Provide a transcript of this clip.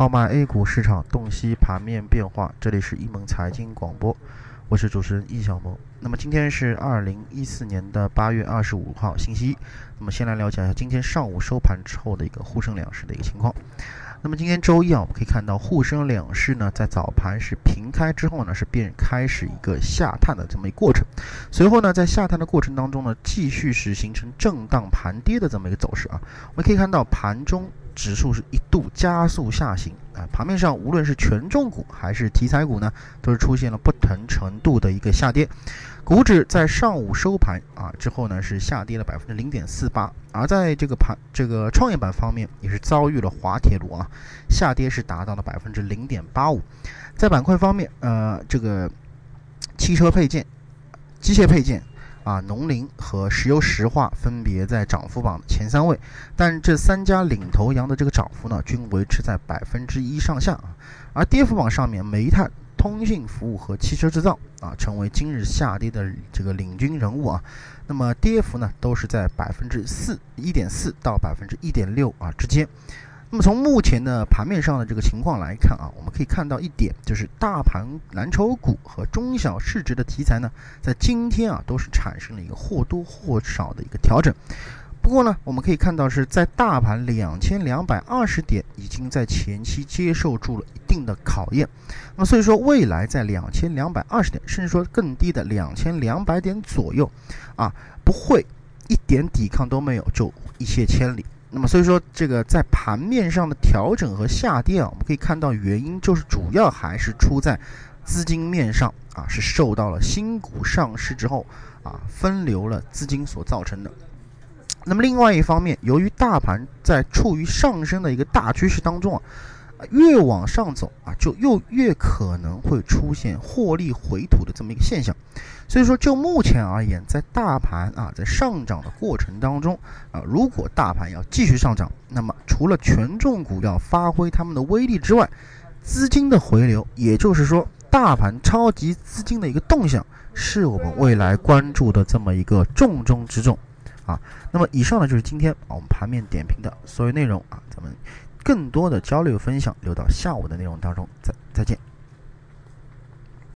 号脉 A 股市场洞悉盘面变化，这里是一门财经广播，我是主持人易小萌。那么今天是二零一四年的八月二十五号，星期一。那么先来了解一下今天上午收盘之后的一个沪深两市的一个情况。那么今天周一啊，我们可以看到沪深两市呢，在早盘是平开之后呢，是便开始一个下探的这么一个过程。随后呢，在下探的过程当中呢，继续是形成震荡盘跌的这么一个走势啊。我们可以看到盘中指数是一度加速下行啊，盘面上无论是权重股还是题材股呢，都是出现了不同程度的一个下跌。股指在上午收盘啊之后呢，是下跌了百分之零点四八，而在这个盘这个创业板方面，也是遭遇了滑铁卢啊，下跌是达到了百分之零点八五。在板块方面，呃，这个汽车配件、机械配件啊、农林和石油石化分别在涨幅榜前三位，但这三家领头羊的这个涨幅呢，均维持在百分之一上下啊。而跌幅榜上面，煤炭。通信服务和汽车制造啊，成为今日下跌的这个领军人物啊。那么跌幅呢，都是在百分之四一点四到百分之一点六啊之间。那么从目前的盘面上的这个情况来看啊，我们可以看到一点，就是大盘蓝筹股和中小市值的题材呢，在今天啊，都是产生了一个或多或少的一个调整。不过呢，我们可以看到是在大盘两千两百二十点已经在前期接受住了一定的考验，那么所以说未来在两千两百二十点，甚至说更低的两千两百点左右，啊，不会一点抵抗都没有就一泻千里。那么所以说这个在盘面上的调整和下跌啊，我们可以看到原因就是主要还是出在资金面上啊，是受到了新股上市之后啊分流了资金所造成的。那么另外一方面，由于大盘在处于上升的一个大趋势当中啊，越往上走啊，就又越可能会出现获利回吐的这么一个现象。所以说，就目前而言，在大盘啊在上涨的过程当中啊，如果大盘要继续上涨，那么除了权重股要发挥他们的威力之外，资金的回流，也就是说大盘超级资金的一个动向，是我们未来关注的这么一个重中之重。啊，那么以上呢就是今天我们盘面点评的所有内容啊，咱们更多的交流分享留到下午的内容当中，再再见。